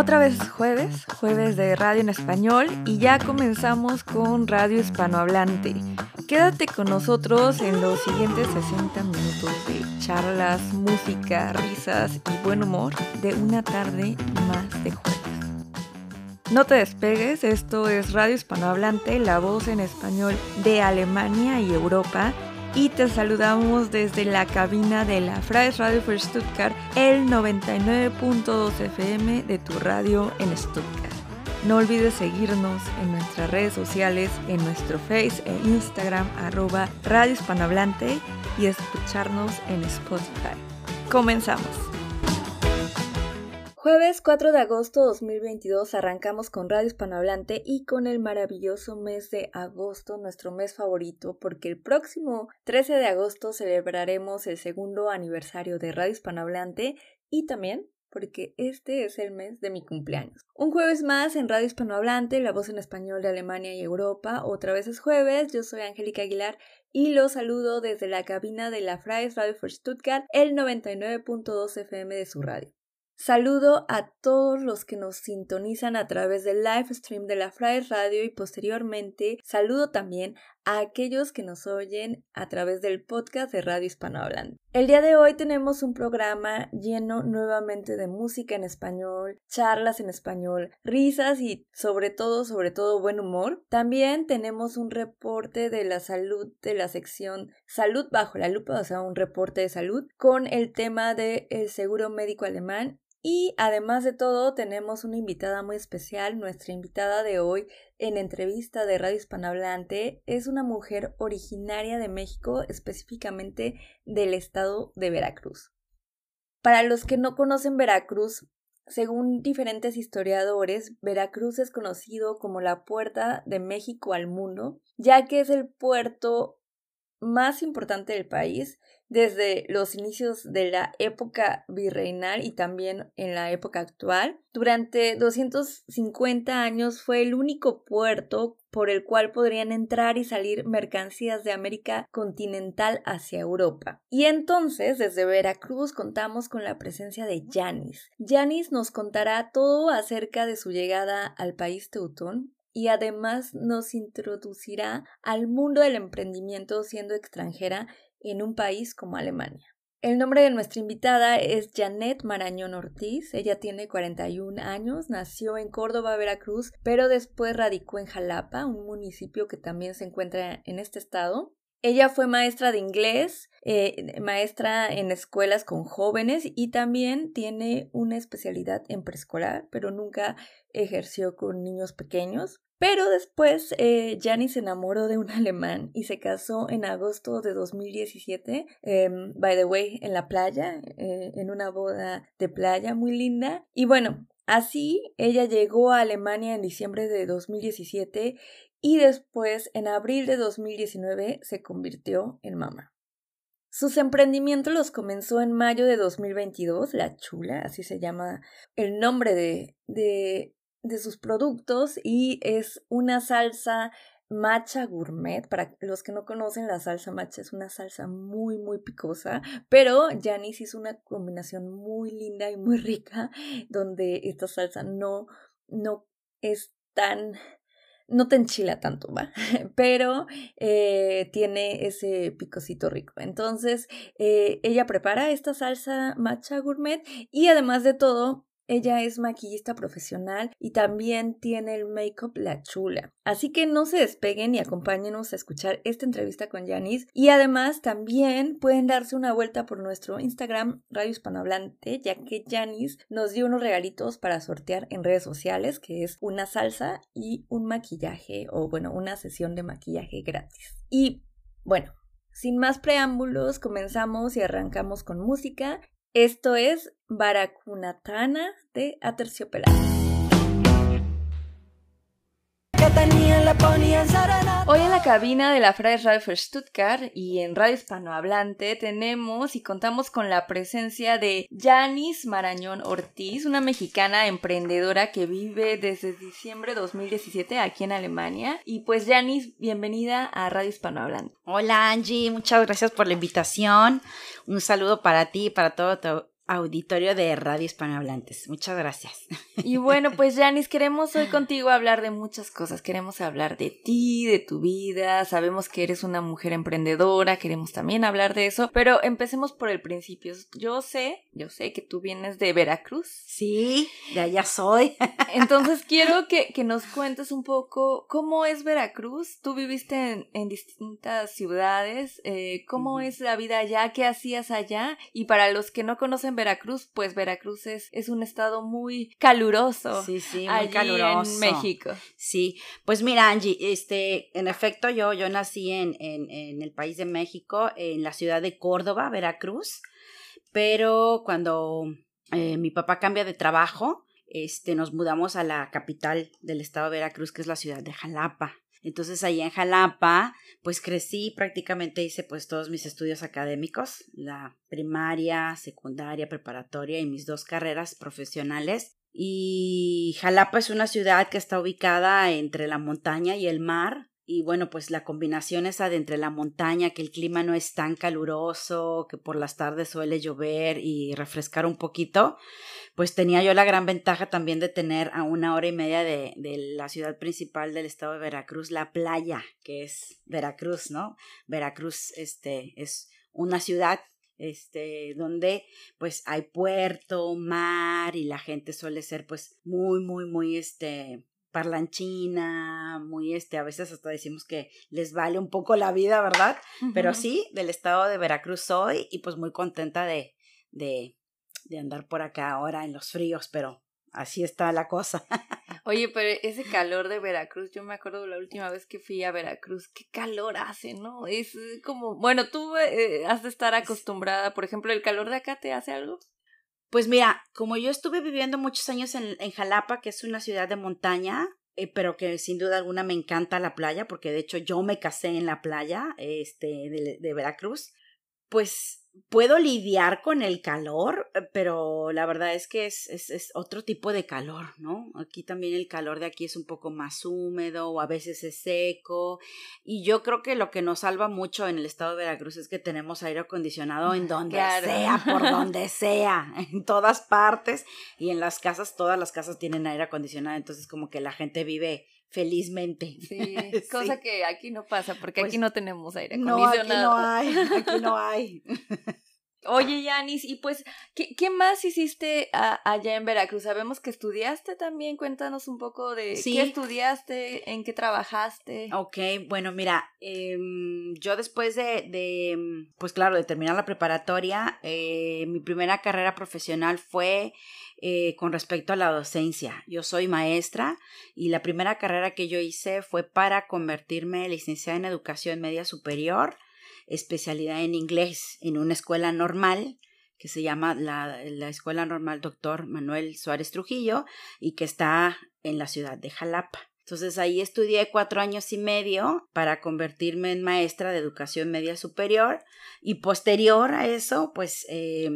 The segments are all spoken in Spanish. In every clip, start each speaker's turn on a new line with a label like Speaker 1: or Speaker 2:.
Speaker 1: Otra vez jueves, jueves de radio en español y ya comenzamos con Radio Hispanohablante. Quédate con nosotros en los siguientes 60 minutos de charlas, música, risas y buen humor de una tarde más de jueves. No te despegues, esto es Radio Hispanohablante, la voz en español de Alemania y Europa y te saludamos desde la cabina de la Freies Radio for Stuttgart, el 99.2 FM de tu radio en Stuttgart. No olvides seguirnos en nuestras redes sociales, en nuestro Face e Instagram, arroba Radio Hispanohablante y escucharnos en Spotify. Comenzamos. Jueves 4 de agosto 2022 arrancamos con Radio Hispanohablante y con el maravilloso mes de agosto, nuestro mes favorito, porque el próximo 13 de agosto celebraremos el segundo aniversario de Radio Hispanohablante y también porque este es el mes de mi cumpleaños. Un jueves más en Radio Hispanohablante, la voz en español de Alemania y Europa. Otra vez es jueves, yo soy Angélica Aguilar y los saludo desde la cabina de la Freies Radio for Stuttgart, el 99.2 FM de su radio. Saludo a todos los que nos sintonizan a través del live stream de la Freies Radio y posteriormente saludo también a aquellos que nos oyen a través del podcast de Radio Hispanohablante. El día de hoy tenemos un programa lleno nuevamente de música en español, charlas en español, risas y sobre todo, sobre todo buen humor. También tenemos un reporte de la salud de la sección Salud bajo la lupa, o sea, un reporte de salud con el tema del seguro médico alemán y además de todo, tenemos una invitada muy especial. Nuestra invitada de hoy en entrevista de Radio Hispanohablante es una mujer originaria de México, específicamente del estado de Veracruz. Para los que no conocen Veracruz, según diferentes historiadores, Veracruz es conocido como la puerta de México al mundo, ya que es el puerto más importante del país desde los inicios de la época virreinal y también en la época actual. Durante 250 años fue el único puerto por el cual podrían entrar y salir mercancías de América continental hacia Europa. Y entonces, desde Veracruz contamos con la presencia de Yanis. Yanis nos contará todo acerca de su llegada al país teutón, y además nos introducirá al mundo del emprendimiento siendo extranjera en un país como Alemania. El nombre de nuestra invitada es Janet Marañón Ortiz. Ella tiene 41 años, nació en Córdoba, Veracruz, pero después radicó en Jalapa, un municipio que también se encuentra en este estado. Ella fue maestra de inglés, eh, maestra en escuelas con jóvenes y también tiene una especialidad en preescolar, pero nunca ejerció con niños pequeños. Pero después eh, se enamoró de un alemán y se casó en agosto de 2017, em, by the way, en la playa, eh, en una boda de playa muy linda. Y bueno, así ella llegó a Alemania en diciembre de 2017 y después en abril de 2019 se convirtió en mamá. Sus emprendimientos los comenzó en mayo de 2022, La Chula, así se llama el nombre de, de de sus productos y es una salsa matcha gourmet. Para los que no conocen, la salsa matcha es una salsa muy, muy picosa, pero Janice hizo una combinación muy linda y muy rica donde esta salsa no, no es tan no te enchila tanto, ¿va? Pero eh, tiene ese picocito rico. Entonces, eh, ella prepara esta salsa matcha gourmet y además de todo, ella es maquillista profesional y también tiene el make-up La Chula. Así que no se despeguen y acompáñenos a escuchar esta entrevista con Janice. Y además también pueden darse una vuelta por nuestro Instagram Radio Hispanohablante, ya que Janice nos dio unos regalitos para sortear en redes sociales, que es una salsa y un maquillaje, o bueno, una sesión de maquillaje gratis. Y bueno, sin más preámbulos, comenzamos y arrancamos con música. Esto es Baracunatana de Aterciopelado. Hoy en la cabina de la Freies Radio for Stuttgart y en Radio Hispanohablante tenemos y contamos con la presencia de Janis Marañón Ortiz, una mexicana emprendedora que vive desde diciembre de 2017 aquí en Alemania. Y pues Janis, bienvenida a Radio Hispanohablante.
Speaker 2: Hola Angie, muchas gracias por la invitación. Un saludo para ti y para todo tu auditorio de Radio Hispanohablantes. Muchas gracias.
Speaker 1: Y bueno, pues Janice, queremos hoy contigo hablar de muchas cosas. Queremos hablar de ti, de tu vida. Sabemos que eres una mujer emprendedora, queremos también hablar de eso, pero empecemos por el principio. Yo sé, yo sé que tú vienes de Veracruz.
Speaker 2: Sí, de allá soy.
Speaker 1: Entonces quiero que, que nos cuentes un poco cómo es Veracruz. Tú viviste en, distintas ciudades. Eh, ¿Cómo es la vida allá? ¿Qué hacías allá? Y para los que no conocen Veracruz, pues Veracruz es, es un estado muy caluroso.
Speaker 2: Sí, sí, muy caluroso.
Speaker 1: En México.
Speaker 2: Sí, pues mira, Angie, este, en efecto, yo, yo nací en, en, en el país de México, en la ciudad de Córdoba, Veracruz, pero cuando eh, mi papá cambia de trabajo, este, nos mudamos a la capital del estado de Veracruz, que es la ciudad de Jalapa. Entonces ahí en Jalapa, pues crecí, prácticamente hice pues todos mis estudios académicos, la primaria, secundaria, preparatoria y mis dos carreras profesionales. Y Jalapa es una ciudad que está ubicada entre la montaña y el mar, y bueno, pues la combinación esa de entre la montaña, que el clima no es tan caluroso, que por las tardes suele llover y refrescar un poquito, pues tenía yo la gran ventaja también de tener a una hora y media de, de la ciudad principal del estado de Veracruz, la playa, que es Veracruz, ¿no? Veracruz, este, es una ciudad este, donde pues hay puerto, mar y la gente suele ser pues muy, muy, muy, este, parlanchina, muy este, a veces hasta decimos que les vale un poco la vida, ¿verdad? Pero sí, del estado de Veracruz soy y pues muy contenta de, de, de andar por acá ahora en los fríos, pero así está la cosa.
Speaker 1: Oye, pero ese calor de Veracruz, yo me acuerdo la última vez que fui a Veracruz, qué calor hace, ¿no? Es como, bueno, tú eh, has de estar acostumbrada, por ejemplo, ¿el calor de acá te hace algo?
Speaker 2: Pues mira, como yo estuve viviendo muchos años en, en Jalapa, que es una ciudad de montaña, eh, pero que sin duda alguna me encanta la playa, porque de hecho yo me casé en la playa este, de, de Veracruz, pues puedo lidiar con el calor, eh, pero la verdad es que es, es, es, otro tipo de calor, ¿no? Aquí también el calor de aquí es un poco más húmedo o a veces es seco. Y yo creo que lo que nos salva mucho en el estado de Veracruz es que tenemos aire acondicionado en donde sea, por donde sea, en todas partes. Y en las casas, todas las casas tienen aire acondicionado, entonces como que la gente vive felizmente.
Speaker 1: Sí, cosa que aquí no pasa, porque aquí pues no tenemos aire acondicionado.
Speaker 2: No, aquí no hay, aquí no hay.
Speaker 1: Oye, Yanis, y pues, ¿qué, qué más hiciste allá en Veracruz? Sabemos que estudiaste también, cuéntanos un poco de qué estudiaste, en qué trabajaste.
Speaker 2: Ok, bueno, mira, eh, yo después de, de, pues claro, de terminar la preparatoria, eh, mi primera carrera profesional fue eh, con respecto a la docencia. Yo soy maestra y la primera carrera que yo hice fue para convertirme licenciada en educación media superior, especialidad en inglés en una escuela normal que se llama la, la Escuela Normal Doctor Manuel Suárez Trujillo y que está en la ciudad de Jalapa. Entonces ahí estudié cuatro años y medio para convertirme en maestra de educación media superior y posterior a eso pues eh,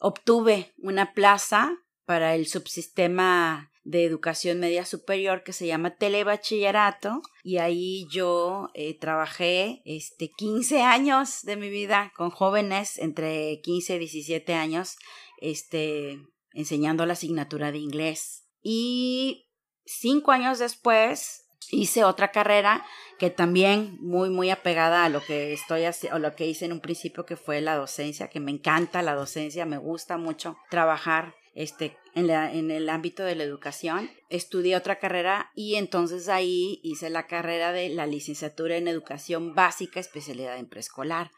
Speaker 2: obtuve una plaza para el subsistema de educación media superior que se llama telebachillerato y ahí yo eh, trabajé este 15 años de mi vida con jóvenes entre 15 y 17 años este enseñando la asignatura de inglés. Y cinco años después hice otra carrera que también muy muy apegada a lo que estoy o lo que hice en un principio que fue la docencia que me encanta la docencia me gusta mucho trabajar este, en, la, en el ámbito de la educación. Estudié otra carrera y entonces ahí hice la carrera de la licenciatura en educación básica, especialidad en preescolar.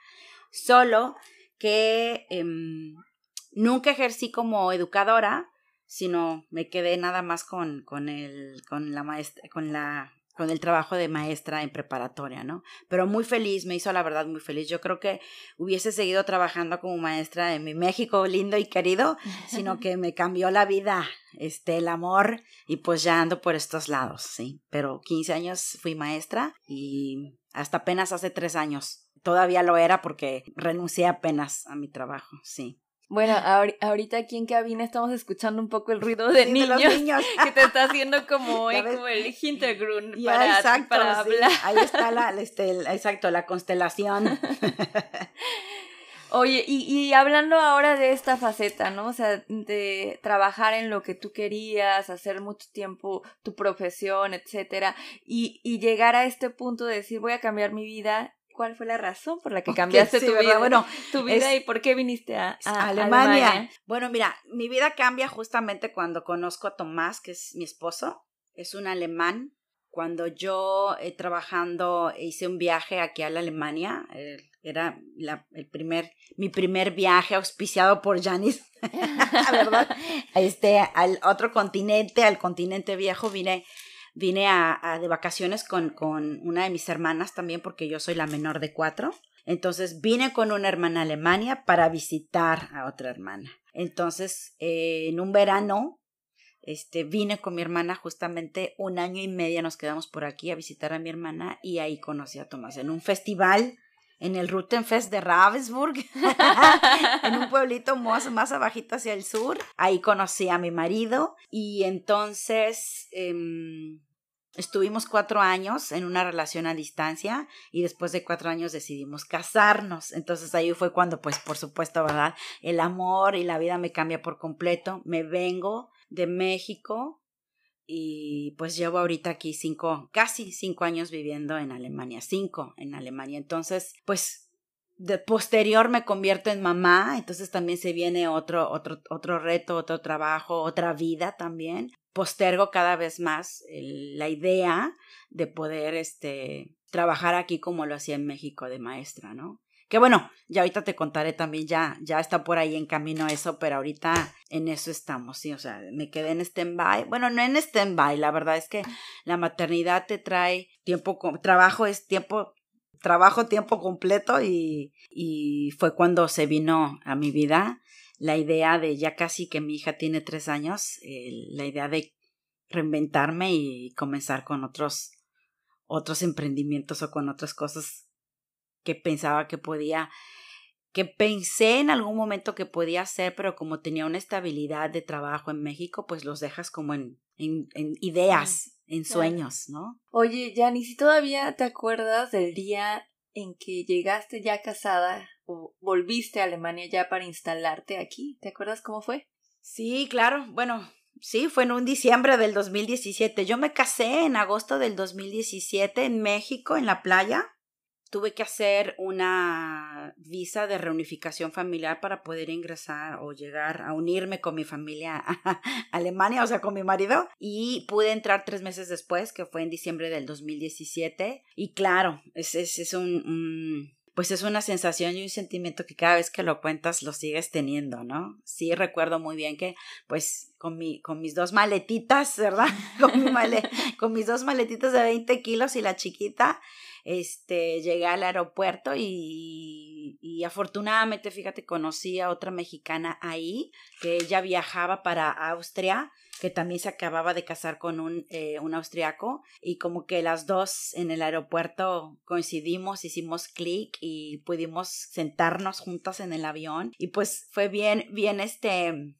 Speaker 2: Solo que em, nunca ejercí como educadora, sino me quedé nada más con, con, el, con la maestra, con la con el trabajo de maestra en preparatoria, ¿no? Pero muy feliz, me hizo la verdad muy feliz. Yo creo que hubiese seguido trabajando como maestra en mi México lindo y querido, sino que me cambió la vida, este, el amor, y pues ya ando por estos lados, sí. Pero 15 años fui maestra y hasta apenas hace tres años. Todavía lo era porque renuncié apenas a mi trabajo, sí.
Speaker 1: Bueno, ahorita aquí en cabina estamos escuchando un poco el ruido de, niños, que te está haciendo como eco el Hintergrund para, hablar.
Speaker 2: Ahí está la, este, exacto, la constelación.
Speaker 1: Oye, y, y, hablando ahora de esta faceta, ¿no? O sea, de trabajar en lo que tú querías, hacer mucho tiempo tu profesión, etcétera, y, y llegar a este punto de decir, voy a cambiar mi vida. ¿Cuál fue la razón por la que cambiaste tu, vida? Bueno, tu vida y por qué viniste a, Alemania?
Speaker 2: Bueno, mira, mi vida cambia justamente cuando conozco a Tomás, que es mi esposo. Es un alemán cuando yo eh, trabajando hice un viaje aquí a la Alemania, era la, el primer, mi primer viaje auspiciado por Janis, ¿verdad? Este, al otro continente, al continente viejo, vine, vine a, de vacaciones con, con una de mis hermanas también, porque yo soy la menor de cuatro. Entonces vine con una hermana a Alemania para visitar a otra hermana. Entonces, eh, en un verano este, vine con mi hermana justamente un año y medio, nos quedamos por aquí a visitar a mi hermana y ahí conocí a Tomás en un festival en el Rutenfest de Ravensburg, en un pueblito más, más abajito hacia el sur. Ahí conocí a mi marido y entonces em, estuvimos cuatro años en una relación a distancia y después de cuatro años decidimos casarnos. Entonces ahí fue cuando, pues por supuesto, ¿verdad? El amor y la vida me cambia por completo. Me vengo de México y pues llevo ahorita aquí cinco, casi cinco años viviendo en Alemania, cinco en Alemania. Entonces, pues de posterior me convierto en mamá, entonces también se viene otro, otro, otro reto, otro trabajo, otra vida también. Postergo cada vez más la idea de poder este, trabajar aquí como lo hacía en México de maestra, ¿no? Que bueno, ya ahorita te contaré también, ya, ya está por ahí en camino eso, pero ahorita en eso estamos, sí, o sea, me quedé en stand-by. Bueno, no en stand-by, la verdad es que la maternidad te trae tiempo, trabajo es tiempo, trabajo tiempo completo y, y fue cuando se vino a mi vida la idea de ya casi que mi hija tiene tres años, la idea de reinventarme y comenzar con otros otros emprendimientos o con otras cosas que pensaba que podía, que pensé en algún momento que podía hacer, pero como tenía una estabilidad de trabajo en México, pues los dejas como en, en, ideas, en sueños, ¿no?
Speaker 1: Oye, Jani, si todavía te acuerdas del día en que llegaste ya casada o volviste a Alemania ya para instalarte aquí, ¿te acuerdas cómo fue?
Speaker 2: Sí, claro. Bueno, sí, fue en un diciembre del 2017. Yo me casé en agosto del 2017 en México, en la playa tuve que hacer una visa de reunificación familiar para poder ingresar o llegar a unirme con mi familia a Alemania, o sea, con mi marido, y pude entrar tres meses después, que fue en diciembre del 2017. Y claro, es, es, es un, pues es una sensación y un sentimiento que cada vez que lo cuentas lo sigues teniendo, ¿no? Sí recuerdo muy bien que pues con, mi, con mis dos maletitas, ¿verdad? Con, mi con mis dos maletitas de 20 kilos y la chiquita, este, llegué al aeropuerto y, y, afortunadamente, fíjate, conocí a otra mexicana ahí, que ella viajaba para Austria, que también se acababa de casar con un, eh, un austriaco, y como que las dos en el aeropuerto coincidimos, hicimos clic y pudimos sentarnos juntas en el avión, y pues fue bien, bien este,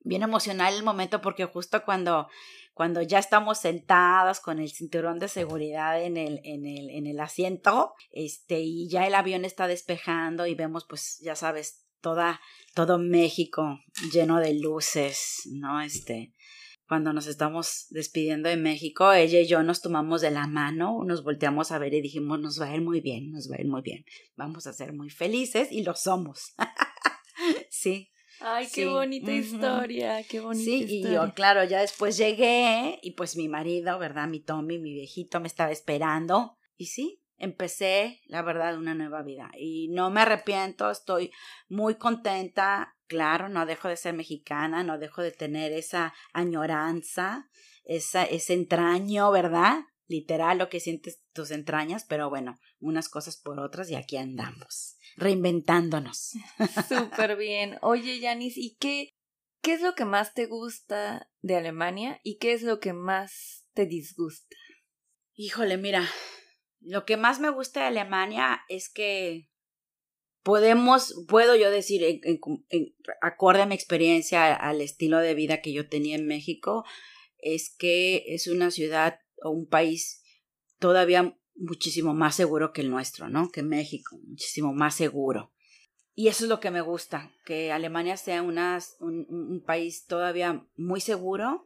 Speaker 2: bien emocional el momento porque justo cuando cuando ya estamos sentadas con el cinturón de seguridad en el, en el, en el asiento, este, y ya el avión está despejando y vemos, pues, ya sabes, toda, todo México lleno de luces, ¿no? Este, cuando nos estamos despidiendo de México, ella y yo nos tomamos de la mano, nos volteamos a ver y dijimos, nos va a ir muy bien, nos va a ir muy bien, vamos a ser muy felices y lo somos. sí,
Speaker 1: Ay, qué bonita historia, qué bonita
Speaker 2: sí, y yo, claro, ya después llegué y pues mi marido, ¿verdad? Mi Tommy, mi viejito me estaba esperando. Y sí, empecé, la verdad, una nueva vida. Y no me arrepiento, estoy muy contenta. Claro, no dejo de ser mexicana, no dejo de tener esa añoranza, esa, ese entraño, ¿verdad? Literal, lo que sientes tus entrañas, pero bueno, unas cosas por otras y aquí andamos reinventándonos.
Speaker 1: Súper bien. Oye, Yanis, ¿y qué, qué es lo que más te gusta de Alemania y qué es lo que más te disgusta?
Speaker 2: Híjole, mira, lo que más me gusta de Alemania es que podemos, puedo yo decir, acorde a mi experiencia, al estilo de vida que yo tenía en México, es que es una ciudad o un país todavía muchísimo más seguro que el nuestro, ¿no? Que México, muchísimo más seguro. y eso es lo que me gusta, que Alemania sea una, un, país todavía muy seguro.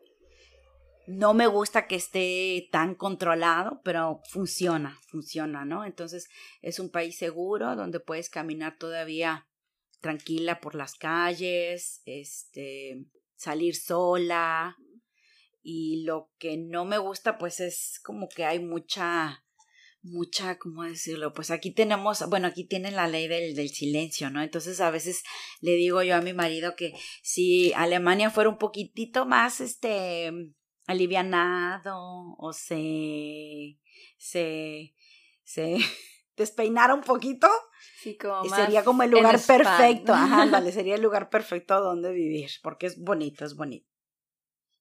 Speaker 2: No me gusta que esté tan controlado, pero funciona, funciona, ¿no? Entonces es un país seguro donde puedes caminar todavía tranquila por las calles, este, salir sola. Y lo que no me gusta, pues es como que hay mucha mucha, ¿cómo decirlo? Pues aquí tenemos, bueno, aquí tienen la ley del, del, silencio, ¿no? Entonces a veces le digo yo a mi marido que si Alemania fuera un poquitito más, este, alivianado o se, se, se despeinara un poquito,
Speaker 1: sí, como
Speaker 2: sería como el lugar perfecto, ajá, vale, sería el lugar perfecto donde vivir, porque es bonito, es bonito.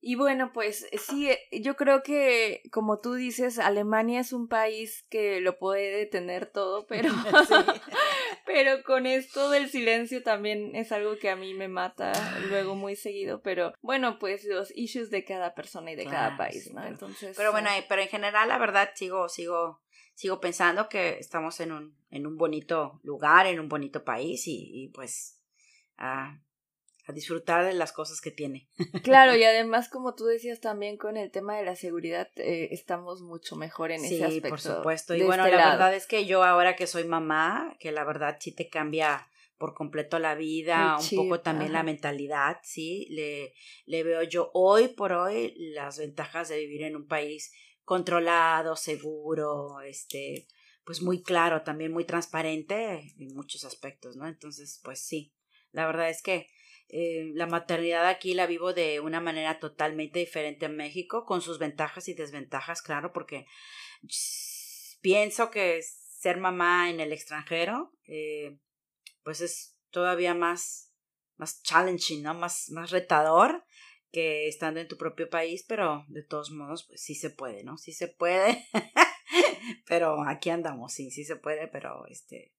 Speaker 1: Y bueno, pues eh, sí, eh, yo creo que como tú dices, Alemania es un país que lo puede tener todo, pero, pero con esto del silencio también es algo que a mí me mata luego muy seguido, pero bueno, pues los issues de cada persona y de cada país, ¿no? Entonces.
Speaker 2: Pero bueno, pero en general la verdad sigo, sigo, sigo pensando que estamos en un, en un bonito lugar, en un bonito país y, y pues ah, a disfrutar de las cosas que tiene.
Speaker 1: Claro, y además, como tú decías también con el tema de la seguridad, eh, estamos mucho mejor en ese aspecto. Sí,
Speaker 2: por supuesto. Y bueno, este la verdad es que yo ahora que soy mamá, que la verdad sí te cambia por completo la vida, un poco también la mentalidad, sí, le, le veo yo hoy por hoy las ventajas de vivir en un país controlado, seguro, este, pues muy claro, también muy transparente en muchos aspectos, ¿no? Entonces, pues sí, la verdad es que eh, la maternidad aquí la vivo de una manera totalmente diferente en México, con sus ventajas y desventajas, claro, porque pienso que ser mamá en el extranjero, eh, pues es todavía más, más challenging, ¿no? Más, más retador que estando en tu propio país, pero de todos modos, pues sí se puede, ¿no? Sí se puede. pero aquí andamos, sí, sí se puede, pero este,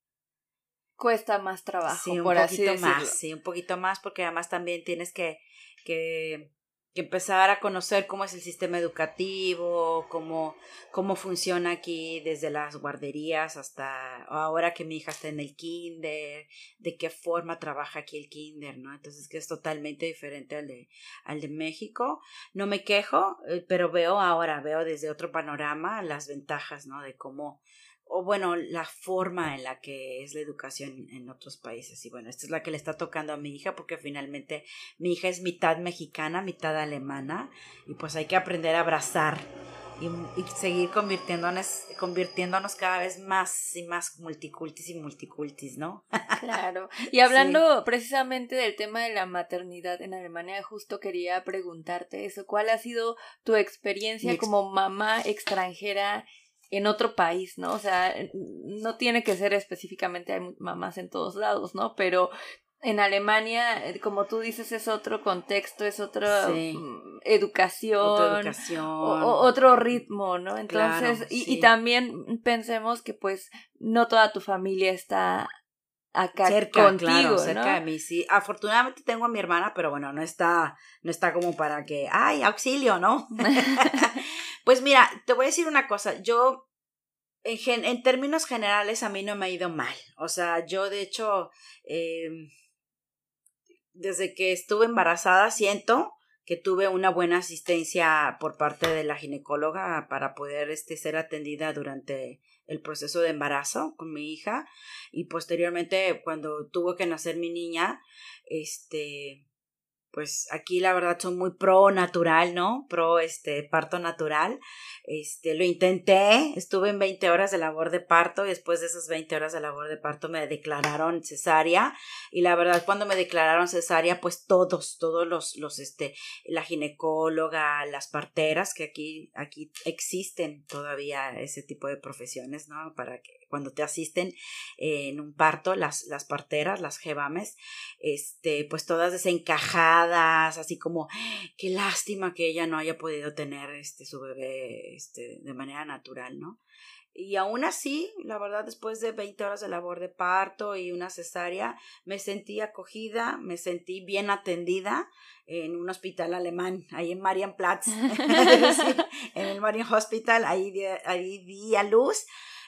Speaker 1: cuesta más trabajo.
Speaker 2: Sí, un poquito más, sí, un poquito más, porque además también tienes que, que, que, empezar a conocer cómo es el sistema educativo, cómo, cómo funciona aquí desde las guarderías hasta ahora que mi hija está en el kinder, de qué forma trabaja aquí el kinder, ¿no? Entonces que es totalmente diferente al de, al de México. No me quejo, eh, pero veo ahora, veo desde otro panorama las ventajas, ¿no? De cómo o bueno, la forma en la que es la educación en otros países. Y bueno, esta es la que le está tocando a mi hija porque finalmente mi hija es mitad mexicana, mitad alemana y pues hay que aprender a abrazar y, seguir convirtiéndonos, convirtiéndonos cada vez más y más multicultis y multicultis, ¿no?
Speaker 1: Claro. Y hablando precisamente del tema de la maternidad en Alemania, justo quería preguntarte eso. ¿Cuál ha sido tu experiencia como mamá extranjera en otro país, ¿no? O sea, no tiene que ser específicamente hay mamás en todos lados, ¿no? Pero en Alemania, eh, como tú dices, es otro contexto, es otra mm, educación,
Speaker 2: educación.
Speaker 1: otro ritmo, ¿no? Entonces, y, y, también pensemos que pues no toda tu familia está acá cerca, contigo, claro,
Speaker 2: cerca de mí, sí. Afortunadamente tengo a mi hermana, pero bueno, no está, no está como para que, ay, auxilio, ¿no? pues mira, te voy a decir una cosa, yo, en, en términos generales, a mí no me ha ido mal. O sea, yo de hecho, eh, desde que estuve embarazada, siento que tuve una buena asistencia por parte de la ginecóloga para poder este, ser atendida durante el proceso de embarazo con mi hija y posteriormente cuando tuvo que nacer mi niña, este, pues aquí la verdad son muy pro natural, ¿no? Pro este parto natural. Este, lo intenté, estuve en 20 horas de labor de parto y después de esas 20 horas de labor de parto me declararon cesárea y la verdad cuando me declararon cesárea pues todos, todos los, los este, la ginecóloga, las parteras que aquí, aquí existen todavía ese tipo de profesiones, ¿no? Para que cuando te asisten en un parto, las, las parteras, las jebames, este, pues todas desencajadas, así como, qué lástima que ella no haya podido tener este, su bebé este, de manera natural, ¿no? Y aún así, la verdad, después de 20 horas de labor de parto y una cesárea, me sentí acogida, me sentí bien atendida en un hospital alemán, ahí en Marienplatz, en el Marian Hospital, ahí, ahí di a luz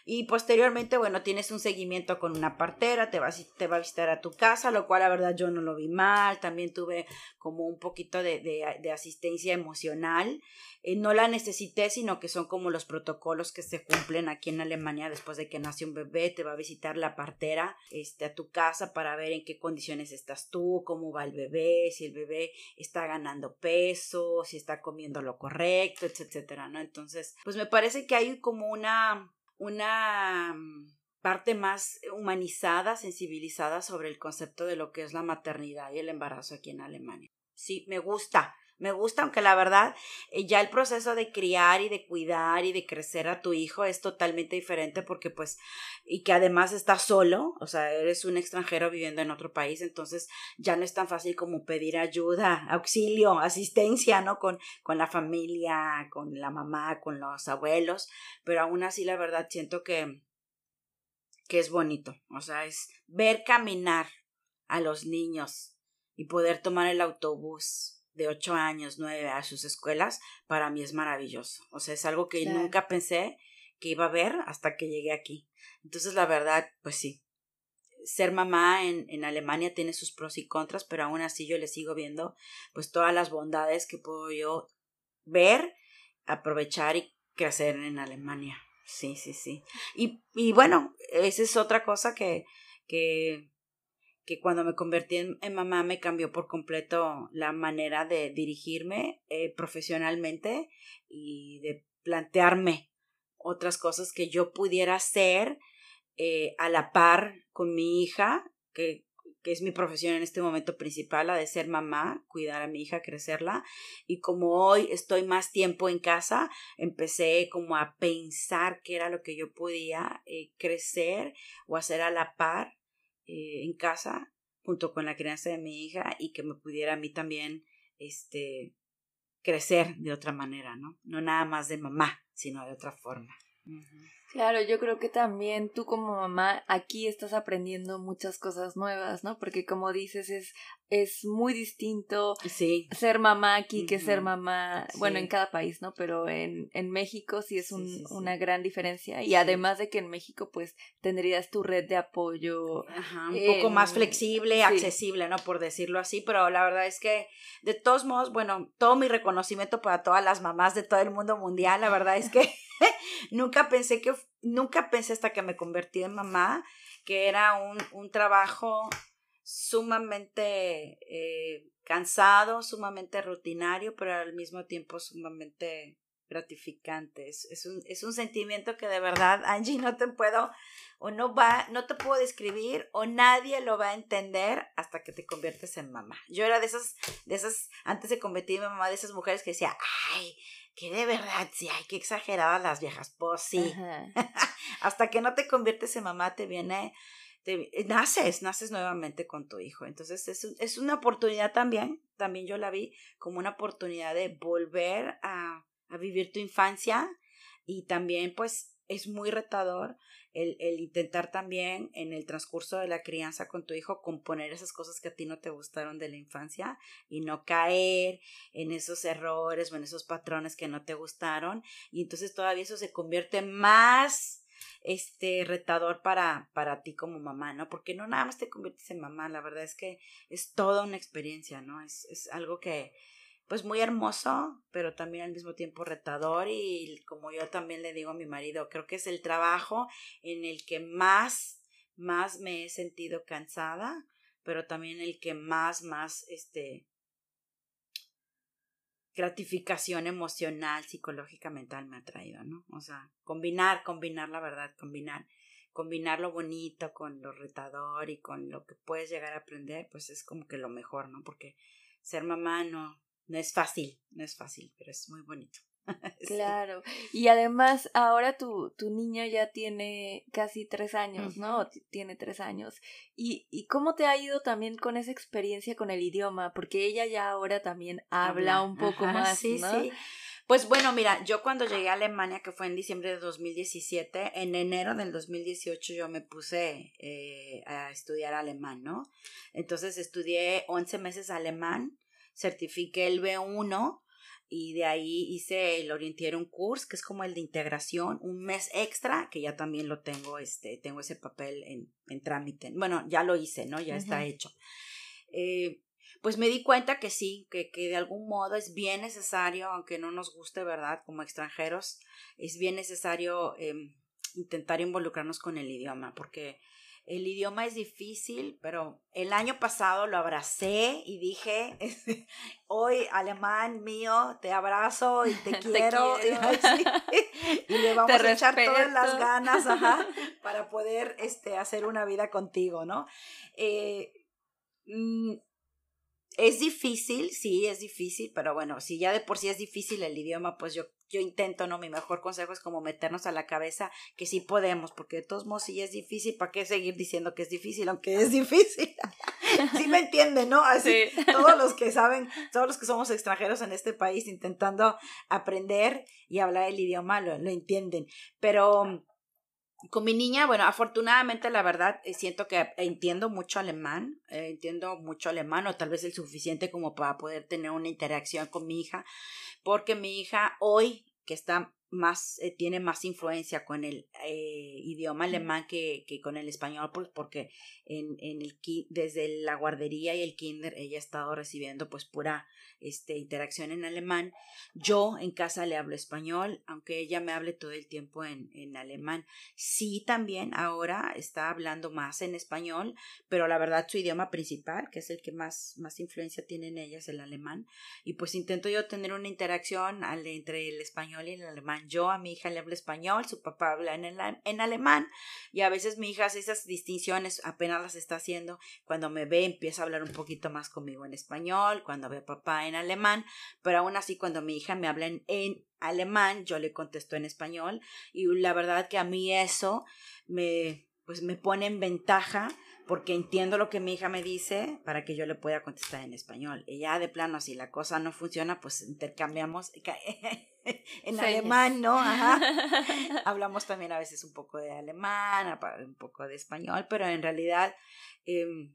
Speaker 2: Y posteriormente, bueno, tienes un seguimiento con una partera, te va, te va a visitar a tu casa, lo cual la verdad yo no lo vi mal, también tuve como un poquito de, de, asistencia emocional. Eh, no la necesité, sino que son como los protocolos que se cumplen aquí en Alemania después de que nace un bebé, te va a visitar la partera este, a tu casa para ver en qué condiciones estás tú, cómo va el bebé, si el bebé está ganando peso, si está comiendo lo correcto, etcétera, ¿no? Entonces, pues me parece que hay como una una mm, parte más humanizada, sensibilizada sobre el concepto de lo que es la maternidad y el embarazo aquí en Alemania. Sí, me gusta, me gusta, aunque la verdad eh, ya el proceso de criar y de cuidar y de crecer a tu hijo es totalmente diferente porque pues y que además estás solo, o sea, eres un extranjero viviendo en otro país, entonces ya no es tan fácil como pedir ayuda, auxilio, asistencia, ¿no? Con, con la familia, con la mamá, con los abuelos, pero aún así la verdad siento que que es bonito, o sea, es ver caminar a los niños y poder tomar el autobús de ocho años, nueve a sus escuelas, para mí es maravilloso. O sea, es algo que nunca pensé que iba a ver hasta que llegué aquí. Entonces, la verdad, pues sí. Ser mamá en, en Alemania tiene sus pros y contras, pero aún así yo le sigo viendo pues todas las bondades que puedo yo ver, aprovechar y crecer en Alemania. Sí, sí, sí. Y, y bueno, esa es otra cosa que, que que cuando me convertí en, mamá me cambió por completo la manera de dirigirme eh, profesionalmente y de plantearme otras cosas que yo pudiera hacer eh, a la par con mi hija, que, que es mi profesión en este momento principal, la de ser mamá, cuidar a mi hija, crecerla. Y como hoy estoy más tiempo en casa, empecé como a pensar qué era lo que yo podía eh, crecer o hacer a la par eh, en casa junto con la crianza de mi hija y que me pudiera a mí también este crecer de otra manera, ¿no? No nada más de mamá, sino de otra forma.
Speaker 1: Claro, yo creo que también tú como mamá aquí estás aprendiendo muchas cosas nuevas, ¿no? Porque como dices, es, es muy distinto ser mamá aquí que ser mamá, bueno, en cada país, ¿no? Pero en, en México sí es un, una gran diferencia y además de que en México pues tendrías tu red de apoyo.
Speaker 2: un poco más flexible, accesible, ¿no? Por decirlo así, pero la verdad es que de todos modos, bueno, todo mi reconocimiento para todas las mamás de todo el mundo mundial, la verdad es que nunca pensé que, nunca pensé hasta que me convertí en mamá que era un, un trabajo sumamente eh, cansado, sumamente rutinario, pero al mismo tiempo sumamente gratificante. Es, es, un, es un sentimiento que de verdad, Angie, no te puedo, o no va, no te puedo describir, o nadie lo va a entender hasta que te conviertes en mamá. Yo era de esas, de esas, antes de convertirme en mamá, de esas mujeres que decía, ay, que de verdad, sí, hay que exageradas las viejas. Pues sí. Hasta que no te conviertes en mamá, te viene, te, naces, naces nuevamente con tu hijo. Entonces es, es una oportunidad también, también yo la vi como una oportunidad de volver a, a vivir tu infancia y también pues es muy retador el, el, intentar también en el transcurso de la crianza con tu hijo componer esas cosas que a ti no te gustaron de la infancia y no caer en esos errores o en esos patrones que no te gustaron y entonces todavía eso se convierte más este retador para, para ti como mamá, ¿no? Porque no nada más te conviertes en mamá, la verdad es que es toda una experiencia, ¿no? Es, es algo que, pues muy hermoso, pero también al mismo tiempo retador y como yo también le digo a mi marido, creo que es el trabajo en el que más, más me he sentido cansada, pero también el que más, más, este, gratificación emocional, psicológica, mental me ha traído, ¿no? O sea, combinar, combinar la verdad, combinar, combinar lo bonito con lo retador y con lo que puedes llegar a aprender, pues es como que lo mejor, ¿no? Porque ser mamá no, no es fácil, no es fácil, pero es muy bonito.
Speaker 1: Claro. Y además, ahora tu, tu niño ya tiene casi tres años, ¿no? Tiene tres años. ¿Y, ¿Y cómo te ha ido también con esa experiencia con el idioma? Porque ella ya ahora también habla, un poco más, sí, Sí.
Speaker 2: Pues bueno, mira, yo cuando llegué a Alemania, que fue en diciembre de 2017, en enero del 2018 yo me puse eh, a estudiar alemán, ¿no? Entonces estudié 11 meses alemán certifiqué el B1 y de ahí hice el Orientieron Course, que es como el de integración, un mes extra, que ya también lo tengo, este, tengo ese papel en, en trámite. Bueno, ya lo hice, ¿no? Ya está hecho. Eh, pues me di cuenta que sí, que, que de algún modo es bien necesario, aunque no nos guste, ¿verdad? Como extranjeros, es bien necesario em, intentar involucrarnos con el idioma, porque el idioma es difícil, pero el año pasado lo abracé y dije, hoy alemán mío, te abrazo y te quiero. Y, le vamos a echar todas las ganas para poder este, hacer una vida contigo, ¿no? Eh, mm, es difícil, sí, es difícil, pero bueno, si ya de por sí es difícil el idioma, pues yo, yo intento, ¿no? Mi mejor consejo es como meternos a la cabeza que sí podemos, porque de todos modos, si es difícil, ¿para qué seguir diciendo que es difícil, aunque es difícil? sí me entienden, ¿no? Así, todos los que saben, todos los que somos extranjeros en este país intentando aprender y hablar el idioma, lo, lo entienden, pero con mi niña, bueno, afortunadamente la verdad eh, siento que entiendo mucho alemán, eh, entiendo mucho alemán o tal vez el suficiente como para poder tener una interacción con mi hija, porque mi hija hoy que está más, eh, tiene más influencia con el idioma alemán que, que, con el español, pues porque en, en el, desde la guardería y el kinder ella ha estado recibiendo pues pura este, interacción en alemán. Yo en casa le hablo español, aunque ella me hable todo el tiempo en, en alemán. Sí, también ahora está hablando más en español, pero la verdad su idioma principal, que es el que más, más influencia tiene en ella, es el alemán. Y pues intento yo tener una interacción entre el español y el alemán. Yo a mi hija le hablo español, su papá habla en, en alemán y a veces mi hija hace esas distinciones, apenas las está haciendo. Cuando me ve empieza a hablar un poquito más conmigo en español, cuando ve a papá en alemán, pero aún así cuando mi hija me habla en, alemán, yo le contesto en español y la verdad que a mí eso me pues me pone en ventaja porque entiendo lo que mi hija me dice para que yo le pueda contestar en español. Y ya de plano, si la cosa no funciona, pues intercambiamos en alemán, ¿no? Hablamos también a veces un poco de alemán, un poco de español, pero en realidad em,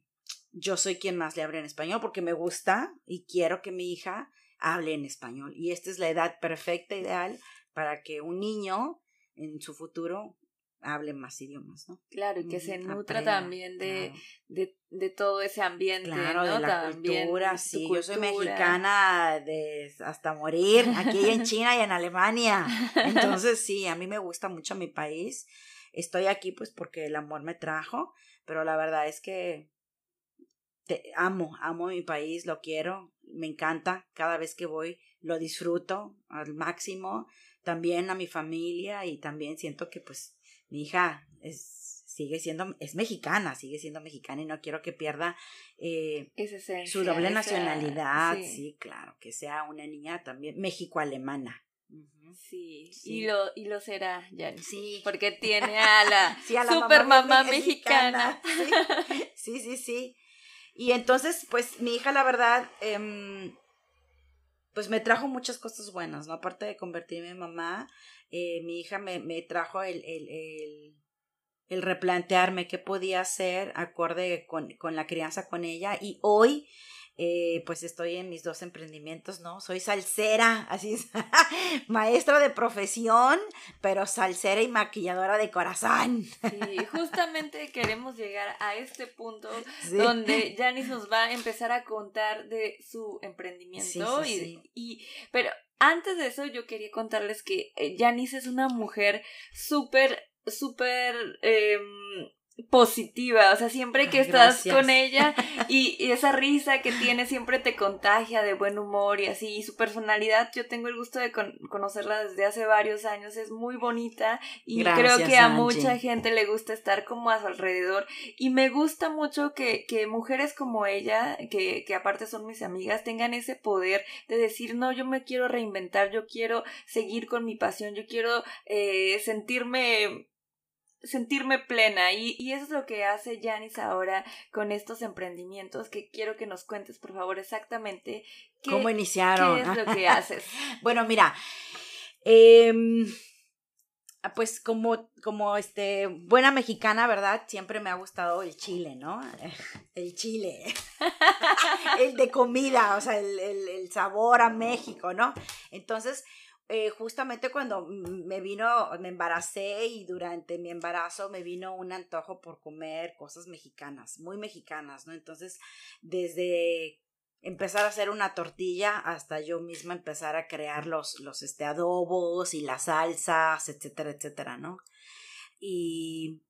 Speaker 2: yo soy quien más le habla en español porque me gusta y quiero que mi hija hable en español. Y esta es la edad perfecta, ideal, para que un niño en su futuro hable más idiomas, ¿no?
Speaker 1: Claro, y que se nutra también de, de, de, todo ese ambiente, claro,
Speaker 2: de la cultura, sí, yo soy mexicana de hasta morir, aquí en China y en Alemania, entonces sí, a mí me gusta mucho mi país, estoy aquí pues porque el amor me trajo, pero la verdad es que amo, amo mi país, lo quiero, me encanta, cada vez que voy lo disfruto al máximo, también a mi familia y también siento que pues mi hija es, sigue siendo, es mexicana, sigue siendo mexicana y no quiero que pierda eh, su doble nacionalidad, sí. claro, que sea una niña también México-alemana.
Speaker 1: Sí, Y, lo, y lo será, ya. Sí. Porque tiene a la, super mamá, mexicana.
Speaker 2: Sí, sí, sí, Y entonces, pues mi hija, la verdad, em, pues me trajo muchas cosas buenas, ¿no? Aparte de convertirme en mamá, eh, mi hija me, me trajo el, el, el, el, replantearme qué podía hacer acorde con, con la crianza con ella y hoy eh, pues estoy en mis dos emprendimientos, ¿no? Soy salsera, así es, maestra de profesión, pero salsera y maquilladora de corazón.
Speaker 1: Sí, justamente queremos llegar a este punto donde Janice nos va a empezar a contar de su emprendimiento y, y, pero antes de eso, yo quería contarles que eh, Janice es una mujer súper, súper eh, positiva, o sea, siempre que estás con ella y, esa risa que tiene siempre te contagia de buen humor y así, y su personalidad, yo tengo el gusto de conocerla desde hace varios años, es muy bonita y creo que a mucha gente le gusta estar como a su alrededor y me gusta mucho que, que mujeres como ella, que, que aparte son mis amigas, tengan ese poder de decir, no, yo me quiero reinventar, yo quiero seguir con mi pasión, yo quiero eh, sentirme sentirme plena y, y, eso es lo que hace Janice ahora con estos emprendimientos que quiero que nos cuentes por favor exactamente
Speaker 2: cómo iniciaron
Speaker 1: qué es lo que haces
Speaker 2: bueno mira eh, Ah, pues como, como este, buena mexicana, ¿verdad? Siempre me ha gustado el chile, ¿no? El chile. el de comida, o sea, el, el, sabor a México, ¿no? Entonces, eh, justamente cuando me vino, me embaracé y durante mi embarazo me vino un antojo por comer cosas mexicanas, muy mexicanas, ¿no? Entonces, desde empezar a hacer una tortilla hasta yo misma empezar a crear los, los este, adobos y las salsas, etcétera, etcétera, ¿no? Y,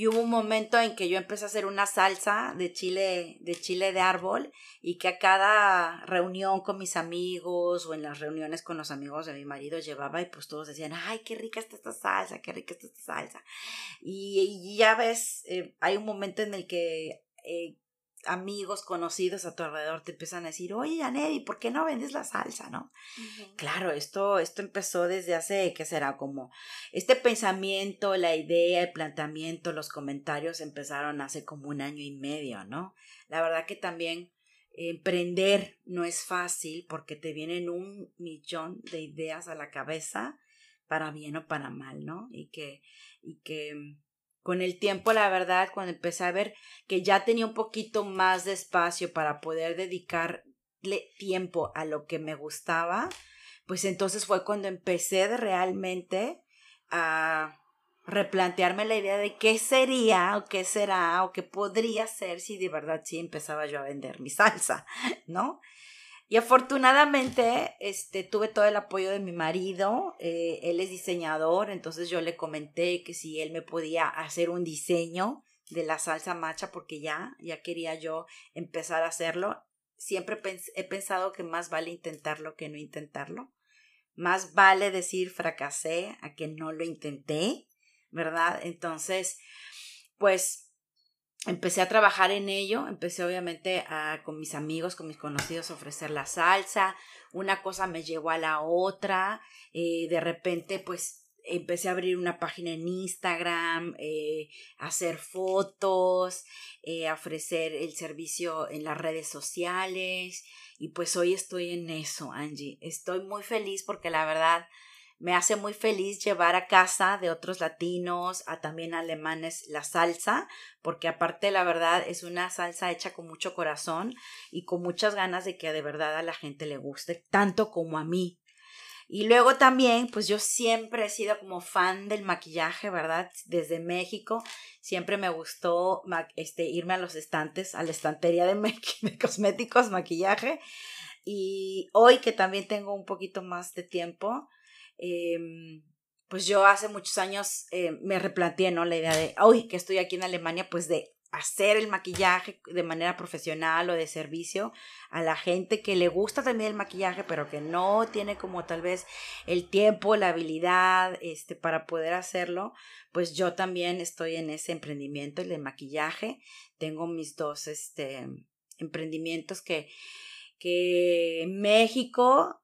Speaker 2: y hubo un momento en que yo empecé a hacer una salsa de chile, de chile de árbol y que a cada reunión con mis amigos o en las reuniones con los amigos de mi marido llevaba y pues todos decían, ay, qué rica está esta salsa, qué rica está esta salsa. Y, ya ves, eh, hay un momento en el que eh, amigos conocidos a tu alrededor te empiezan a decir, oye, ¿y ¿por qué no vendes la salsa, no? Claro, esto, esto empezó desde hace, ¿qué será? Como este pensamiento, la idea, el planteamiento, los comentarios empezaron hace como un año y medio, ¿no? La verdad que también emprender no es fácil porque te vienen un millón de ideas a la cabeza, para bien o para mal, ¿no? Y que, y que con el tiempo, la verdad, cuando empecé a ver que ya tenía un poquito más de espacio para poder dedicarle tiempo a lo que me gustaba, pues entonces fue cuando empecé realmente a replantearme la idea de qué sería o qué será o qué podría ser si de verdad sí empezaba yo a vender mi salsa, ¿no? Y afortunadamente, este, tuve todo el apoyo de mi marido. Eh, él es diseñador, entonces yo le comenté que si él me podía hacer un diseño de la salsa macha, porque ya, ya quería yo empezar a hacerlo. Siempre he pensado que más vale intentarlo que no intentarlo. Más vale decir fracasé a que no lo intenté, ¿verdad? Entonces, pues empecé a trabajar en ello, empecé obviamente a, con mis amigos, con mis conocidos a ofrecer la salsa, una cosa me llevó a la otra, eh, de repente pues empecé a abrir una página en Instagram, eh, hacer fotos, eh, a ofrecer el servicio en las redes sociales y pues hoy estoy en eso, Angie. Estoy muy feliz porque la verdad me hace muy feliz llevar a casa de otros latinos, a también alemanes, la salsa, porque aparte la verdad es una salsa hecha con mucho corazón y con muchas ganas de que de verdad a la gente le guste, tanto como a mí. Y luego también, pues yo siempre he sido como fan del maquillaje, ¿verdad? Desde México siempre me gustó este, irme a los estantes, a la estantería de, de cosméticos, maquillaje. Y hoy que también tengo un poquito más de tiempo, Em, pues yo hace muchos años eh, me replanteé, ¿no? La idea de, hoy que estoy aquí en Alemania, pues de hacer el maquillaje de manera profesional o de servicio a la gente que le gusta también el maquillaje, pero que no tiene como tal vez el tiempo, la habilidad, este, para poder hacerlo, pues yo también estoy en ese emprendimiento, el de maquillaje. Tengo mis dos, este, emprendimientos que, que en México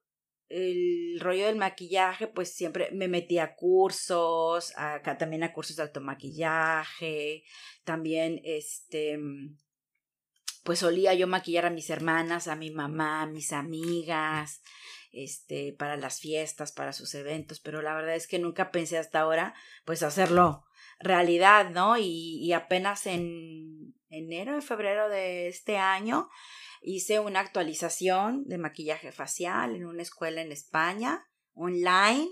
Speaker 2: el rollo del maquillaje, pues siempre me metí a cursos, acá también a cursos de automaquillaje, también este, pues solía yo maquillar a mis hermanas, a mi mamá, a mis amigas, este, para las fiestas, para sus eventos, pero la verdad es que nunca pensé hasta ahora, pues hacerlo realidad, ¿no? Y, y apenas en enero, y febrero de este año, hice una actualización de maquillaje facial en una escuela en España, online.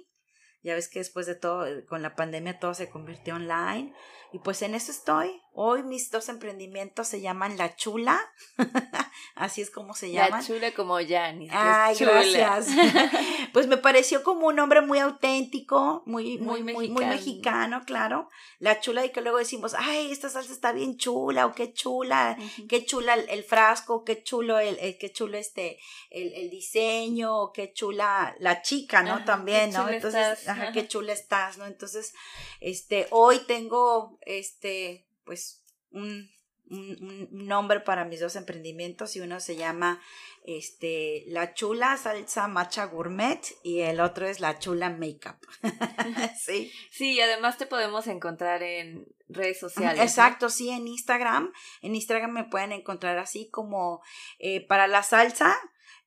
Speaker 2: Ya ves que después de todo, con la pandemia todo se convirtió online. Y pues en eso estoy. Hoy mis dos emprendimientos se llaman La Chula. Así es como se llaman.
Speaker 1: La Chula como Janis.
Speaker 2: Ay, gracias. pues me pareció como un nombre muy auténtico, muy, muy, muy, muy, mexicano, claro. La Chula y que luego decimos, ay, esta salsa está bien chula, o qué chula, qué chula el, frasco, qué chulo el, qué chulo este, el, diseño, o qué chula la chica, ¿no? También, ¿no? Entonces, ajá, qué chula estás, ¿no? Entonces, este, hoy tengo este, pues, un, un, nombre para mis dos emprendimientos y uno se llama este La Chula Salsa Macha Gourmet y el otro es La Chula Makeup. sí.
Speaker 1: Sí, además te podemos encontrar en redes sociales.
Speaker 2: Exacto, sí, en Instagram. En Instagram me pueden encontrar así como eh, para la salsa,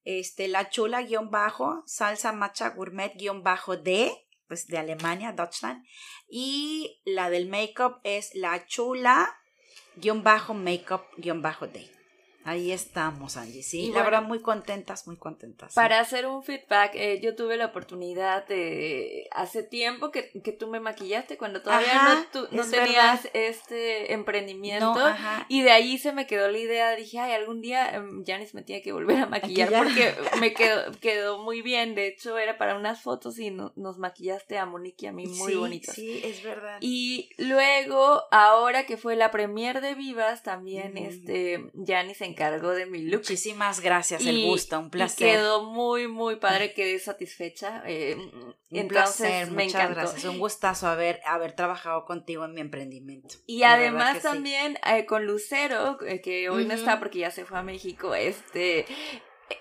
Speaker 2: este, La Chula guion bajo, Salsa Macha Gourmet guion bajo D pues de Alemania, Deutschland. Y la del makeup es la chula guion bajo makeup guion bajo day. Ahí estamos, Angie, sí. la verdad, muy contentas, muy contentas.
Speaker 1: Para hacer un feedback, eh, yo tuve la oportunidad de. Hace tiempo que, que tú me maquillaste, cuando todavía no, no tenías este emprendimiento. y de ahí se me quedó la idea. Dije, ay, algún día em, Janice me tiene que volver a maquillar porque me quedó, quedó muy bien. De hecho, era para unas fotos y nos maquillaste a Monique y a mí muy bonito.
Speaker 2: Sí, es verdad.
Speaker 1: Y luego, ahora que fue la premier de Vivas, también este Janice en encargó de mi look.
Speaker 2: Muchísimas gracias, el gusto, un placer.
Speaker 1: Y quedó muy, muy padre, quedé satisfecha. Eh, un placer, me muchas gracias.
Speaker 2: Un gustazo haber, haber trabajado contigo en mi emprendimiento.
Speaker 1: Y además también eh, con Lucero, eh, que hoy no está porque ya se fue a México, este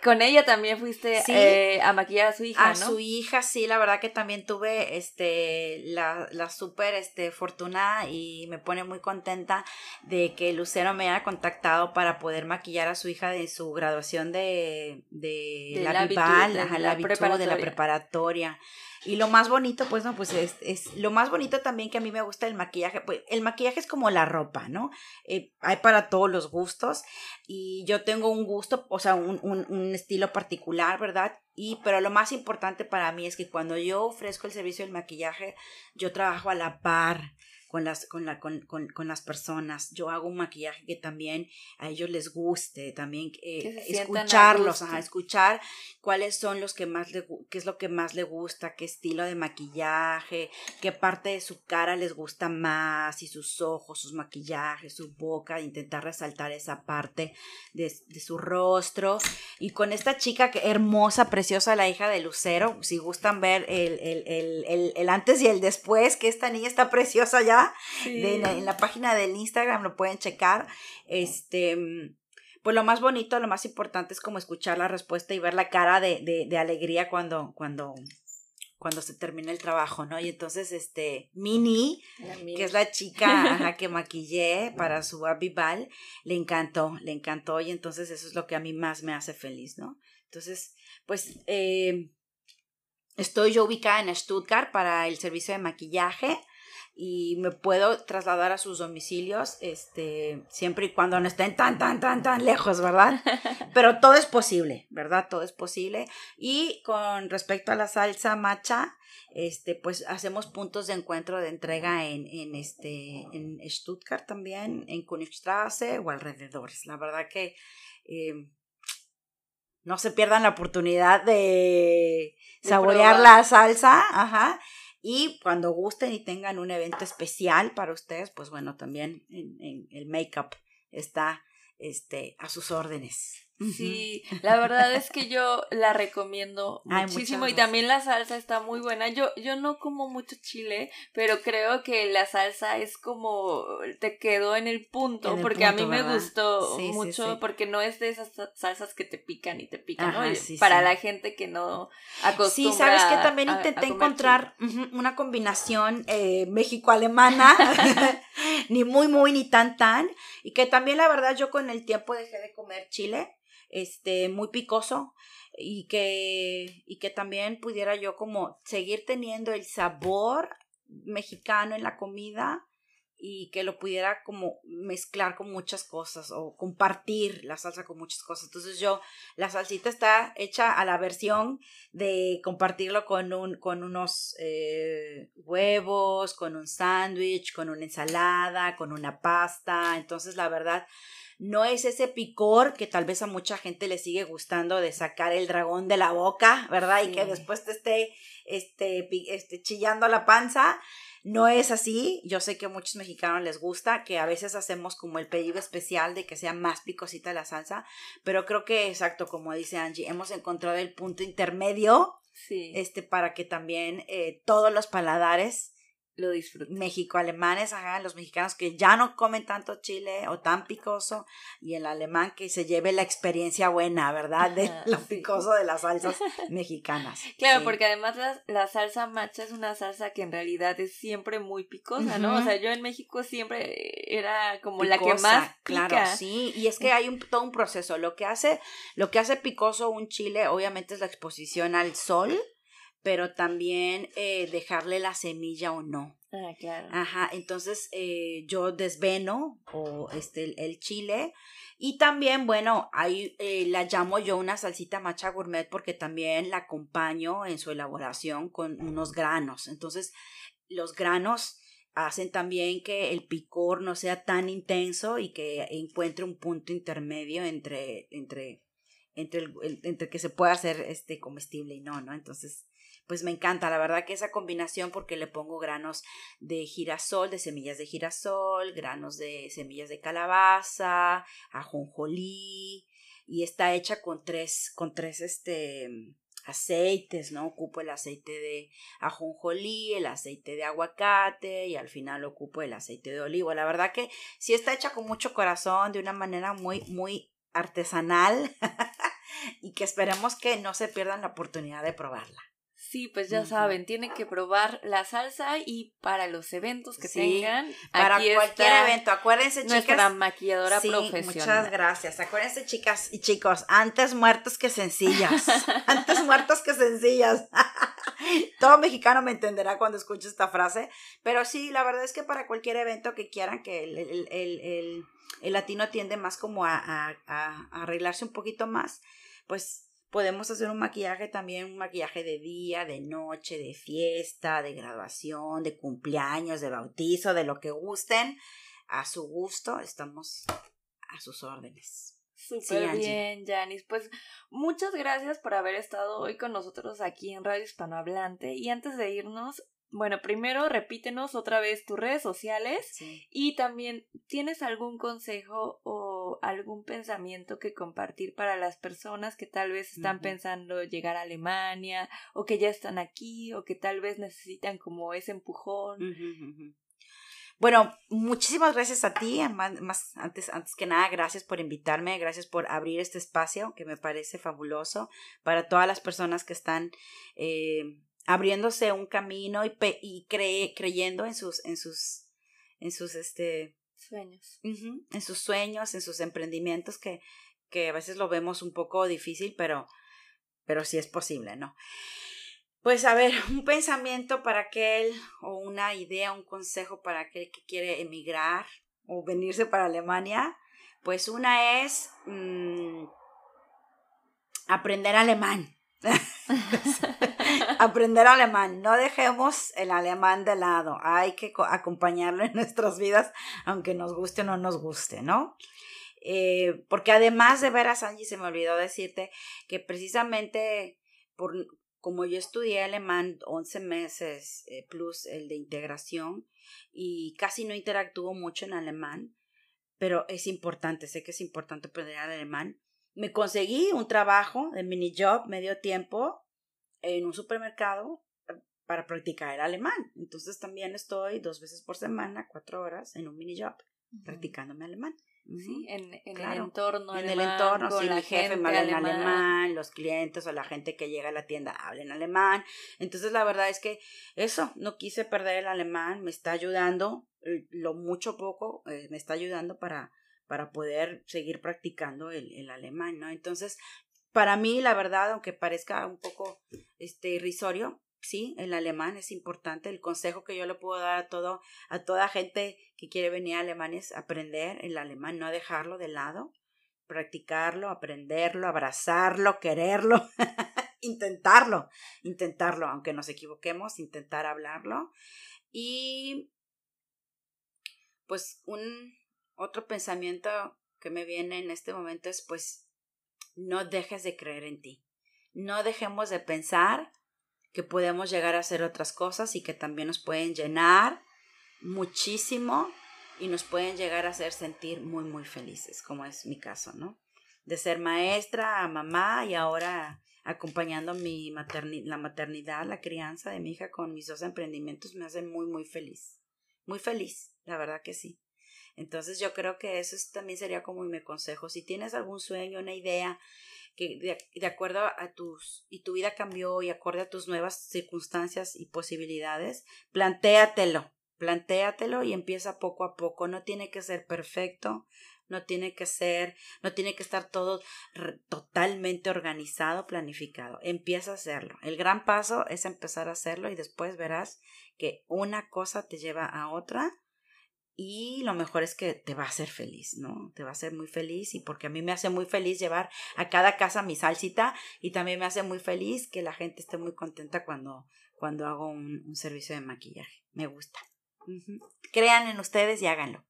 Speaker 1: con ella también fuiste eh, a maquillar a su hija,
Speaker 2: a su hija, sí, la verdad que también tuve este la, la súper este, fortuna y me pone muy contenta de que Lucero me haya contactado para poder maquillar a su hija de su graduación de, de, la, Vival, de, la, de la preparatoria. Y lo más bonito, pues, no, pues es, es, lo más bonito también que a mí me gusta el maquillaje, pues el maquillaje es como la ropa, ¿no? Eh, hay para todos los gustos y yo tengo un gusto, o sea, un, un, un estilo particular, ¿verdad? Y, pero lo más importante para mí es que cuando yo ofrezco el servicio del maquillaje, yo trabajo a la par con las, con, la, con, con, con, las personas. Yo hago un maquillaje que también a ellos les guste, también eh, escucharlos, escuchar cuáles son los que más le, qué es lo que más le gusta, qué estilo de maquillaje, qué parte de su cara les gusta más, y sus ojos, sus maquillajes, su boca, intentar resaltar esa parte de, de su rostro. Y con esta chica que hermosa, preciosa, la hija de Lucero, si gustan ver el, el, el, el antes y el después, que esta niña está preciosa ya en la página del Instagram lo pueden checar. Este, pues lo más bonito, lo más importante es como escuchar la respuesta y ver la cara de, de, alegría cuando, cuando, cuando se termina el trabajo, ¿no? Y entonces, este, Mini, que es la chica que maquillé para su Ball, le encantó, le encantó y entonces eso es lo que a mí más me hace feliz, ¿no? Entonces, pues, eh, estoy yo ubicada en Stuttgart para el servicio de maquillaje y me puedo trasladar a sus domicilios, este, siempre y cuando no estén tan, tan, tan, tan lejos, ¿verdad? Pero todo es posible, ¿verdad? Todo es posible. Y con respecto a la salsa macha, este, pues hacemos puntos de encuentro de entrega en, en este, en Stuttgart también, en Königstraße o alrededores. La verdad que eh, no se pierdan la oportunidad de, saborear la salsa, ajá y cuando gusten y tengan un evento especial para ustedes, pues bueno, también en, el make-up está este, a sus órdenes.
Speaker 1: Sí, la verdad es que yo la recomiendo muchísimo y también la salsa está muy buena. Yo yo no como mucho chile, pero creo que la salsa es como te quedó en el punto porque a mí me gustó mucho porque no es de esas salsas que te pican y te pican, ¿no? Para la gente que no acostumbra
Speaker 2: Sí, sabes que también intenté encontrar una combinación eh, México-alemana, ni muy muy ni tan tan y que también la verdad yo con el tiempo dejé de comer chile este, muy picoso y que, y que también pudiera yo como seguir teniendo el sabor mexicano en la comida y que lo pudiera como mezclar con muchas cosas o compartir la salsa con muchas cosas. Entonces yo, la salsita está hecha a la versión de compartirlo con, un, con unos eh, huevos, con un sándwich, con una ensalada, con una pasta. Entonces la verdad no es ese picor que tal vez a mucha gente le sigue gustando de sacar el dragón de la boca, ¿verdad? Y que después te esté este, este, chillando la panza. No es así. Yo sé que a muchos mexicanos les gusta, que a veces hacemos como el pedido especial de que sea más picosita la salsa, pero creo que exacto, como dice Angie, hemos encontrado el punto intermedio sí. este, para que también eh, todos los paladares
Speaker 1: lo disfruto.
Speaker 2: México-alemanes, ajá, los mexicanos que ya no comen tanto chile o tan picoso, y el alemán que se lleve la experiencia buena, ¿verdad? De lo picoso de las salsas mexicanas.
Speaker 1: Claro, porque además la, salsa macha es una salsa que en realidad es siempre muy picosa, ¿no? O sea, yo en México siempre era como la que más pica. Claro,
Speaker 2: sí, y es que hay un, todo un proceso. Lo que hace, lo que hace picoso un chile, obviamente, es la exposición al sol pero también eh, dejarle la semilla o no.
Speaker 1: Ah, claro.
Speaker 2: Ajá, entonces eh, yo desveno o este el, chile y también, bueno, ahí eh, la llamo yo una salsita macha gourmet porque también la acompaño en su elaboración con unos granos. Entonces, los granos hacen también que el picor no sea tan intenso y que encuentre un punto intermedio entre, entre, entre, el, entre que se pueda hacer este comestible y no, ¿no? Entonces, pues me encanta, la verdad que esa combinación porque le pongo granos de girasol, de semillas de girasol, granos de semillas de calabaza, ajonjolí y está hecha con tres, con tres este aceites, ¿no? Ocupo el aceite de ajonjolí, el aceite de aguacate y al final ocupo el aceite de olivo. La verdad que sí está hecha con mucho corazón, de una manera muy, muy artesanal y que esperemos que no se pierdan la oportunidad de probarla.
Speaker 1: Sí, pues ya saben, tienen que probar la salsa y para los eventos que tengan.
Speaker 2: Para cualquier evento, acuérdense, chicas.
Speaker 1: Nuestra maquilladora sí, profesional.
Speaker 2: Muchas gracias. Acuérdense, chicas y chicos, antes muertos que sencillas. antes muertos que sencillas. Todo mexicano me entenderá cuando escuche esta frase. Pero sí, la verdad es que para cualquier evento que quieran, que el, el, el, el latino tiende más como a, a, a arreglarse un poquito más, pues Podemos hacer un maquillaje también, un maquillaje de día, de noche, de fiesta, de graduación, de cumpleaños, de bautizo, de lo que gusten. A su gusto, estamos a sus órdenes.
Speaker 1: Súper bien, Janis. Pues muchas gracias por haber estado hoy con nosotros aquí en Radio Hispanohablante. Y antes de irnos, bueno, primero repítenos otra vez tus redes sociales y también tienes algún consejo o algún pensamiento que compartir para las personas que tal vez están pensando llegar a Alemania o que ya están aquí o que tal vez necesitan como ese empujón.
Speaker 2: Bueno, muchísimas gracias a ti, más, antes, antes que nada, gracias por invitarme, gracias por abrir este espacio que me parece fabuloso para todas las personas que están eh, abriéndose un camino y, y creyendo en sus, en sus, en sus, este,
Speaker 1: sueños.
Speaker 2: en sus sueños, en sus emprendimientos que, que a veces lo vemos un poco difícil, pero, pero sí es posible, ¿no? Pues a ver, un pensamiento para aquel, o una idea, un consejo para aquel que quiere emigrar o venirse para Alemania, pues una es mm, aprender alemán. aprender alemán. No dejemos el alemán de lado. Hay que acompañarlo en nuestras vidas, aunque nos guste o no nos guste, ¿no? Eh, porque además de veras, Angie, se me olvidó decirte que precisamente por como yo estudié alemán 11 meses eh, plus el de integración y casi no interactúo mucho en alemán, pero es importante, sé que es importante aprender alemán. Me conseguí un trabajo de mini job medio tiempo en un supermercado eh, para practicar el alemán. Entonces también estoy dos veces por semana, cuatro horas, en un mini job, practicando mi alemán.
Speaker 1: Sí, en, en el entorno
Speaker 2: En el entorno, con la jefe me habla en alemán, los clientes o la gente que llega a la tienda hablan alemán. Entonces, la verdad es que eso, no quise perder el alemán, me está ayudando, eh, lo mucho poco, eh, me está ayudando para, para poder seguir practicando el, el alemán, ¿no? Entonces, para mí, la verdad, aunque parezca un poco este, irrisorio, sí, el alemán es importante. El consejo que yo le puedo dar a todo, a toda gente que quiere venir a Alemania es aprender el alemán, no dejarlo de lado, practicarlo, aprenderlo, abrazarlo, quererlo, intentarlo, intentarlo, aunque nos equivoquemos, intentar hablarlo. Y pues un otro pensamiento que me viene en este momento es pues no dejes de creer en ti. No dejemos de pensar que podemos llegar a hacer otras cosas y que también nos pueden llenar muchísimo y nos pueden llegar a hacer sentir muy, muy felices, como es mi caso, ¿no? De ser maestra mamá y ahora acompañando mi la maternidad, la crianza de mi hija con mis dos emprendimientos me hace muy, muy feliz. Muy feliz, la verdad que sí. Entonces yo creo que eso también sería como mi consejo. Si tienes algún sueño, una idea que de, acuerdo a tus y tu vida cambió y acorde a tus nuevas circunstancias y posibilidades, plantéatelo, plantéatelo y empieza poco a poco. No tiene que ser perfecto, no tiene que ser, no tiene que estar todo totalmente organizado, planificado. Empieza a hacerlo. El gran paso es empezar a hacerlo y después verás que una cosa te lleva a otra y lo mejor es que te va a hacer feliz, ¿no? Te va a hacer muy feliz y porque a mí me hace muy feliz llevar a cada casa mi salsita y también me hace muy feliz que la gente esté muy contenta cuando, cuando hago un, servicio de maquillaje. Me gusta. Crean en ustedes y háganlo.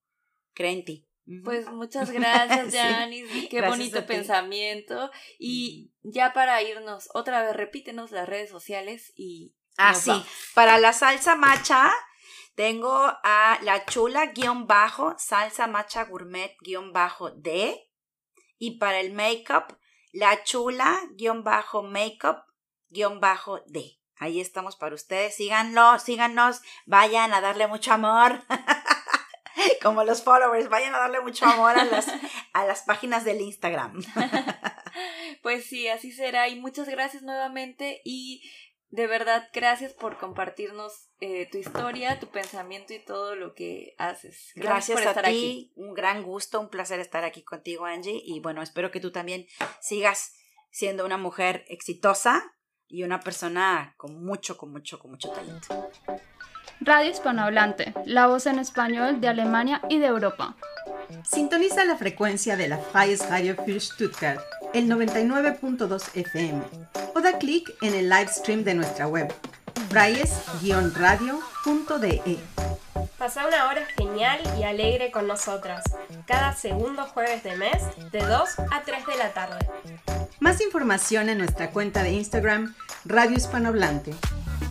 Speaker 2: Creen en ti.
Speaker 1: Pues muchas gracias, Janice. Qué bonito pensamiento. Y ya para irnos, otra vez repítenos las redes sociales y.
Speaker 2: Ah, sí. Para la salsa macha, tengo a la chula guion bajo, salsa macha gourmet guion bajo D. Y para el makeup, la chula guion bajo makeup guion bajo D. Ahí estamos para ustedes. Síganlo, síganos, vayan a darle mucho amor. Como los followers, vayan a darle mucho amor a las, a las páginas del Instagram.
Speaker 1: Pues sí, así será. Y muchas gracias nuevamente. Y de verdad, gracias por compartirnos eh, tu historia, tu pensamiento y todo lo que haces.
Speaker 2: Gracias, por estar ti. Aquí. Un gran gusto, un placer estar aquí contigo, Angie. Y bueno, espero que tú también sigas siendo una mujer exitosa y una persona con mucho, con mucho, con mucho talento.
Speaker 3: Radio Hispanohablante, la voz en español de Alemania y de Europa.
Speaker 4: Sintoniza la frecuencia de la Freies Radio für Stuttgart, el 99.2 FM, o da clic en el live stream de nuestra web, freies-radio.de.
Speaker 5: Pasa una hora genial y alegre con nosotras, cada segundo jueves de mes, de 2 a 3 de la tarde.
Speaker 4: Más información en nuestra cuenta de Instagram, Radio Hispanohablante.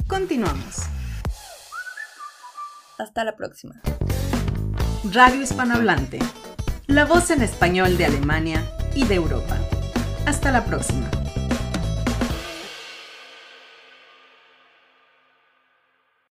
Speaker 4: Continuamos.
Speaker 1: Hasta la próxima.
Speaker 4: Radio Hispanohablante, la voz en español de Alemania y de Europa. Hasta la próxima.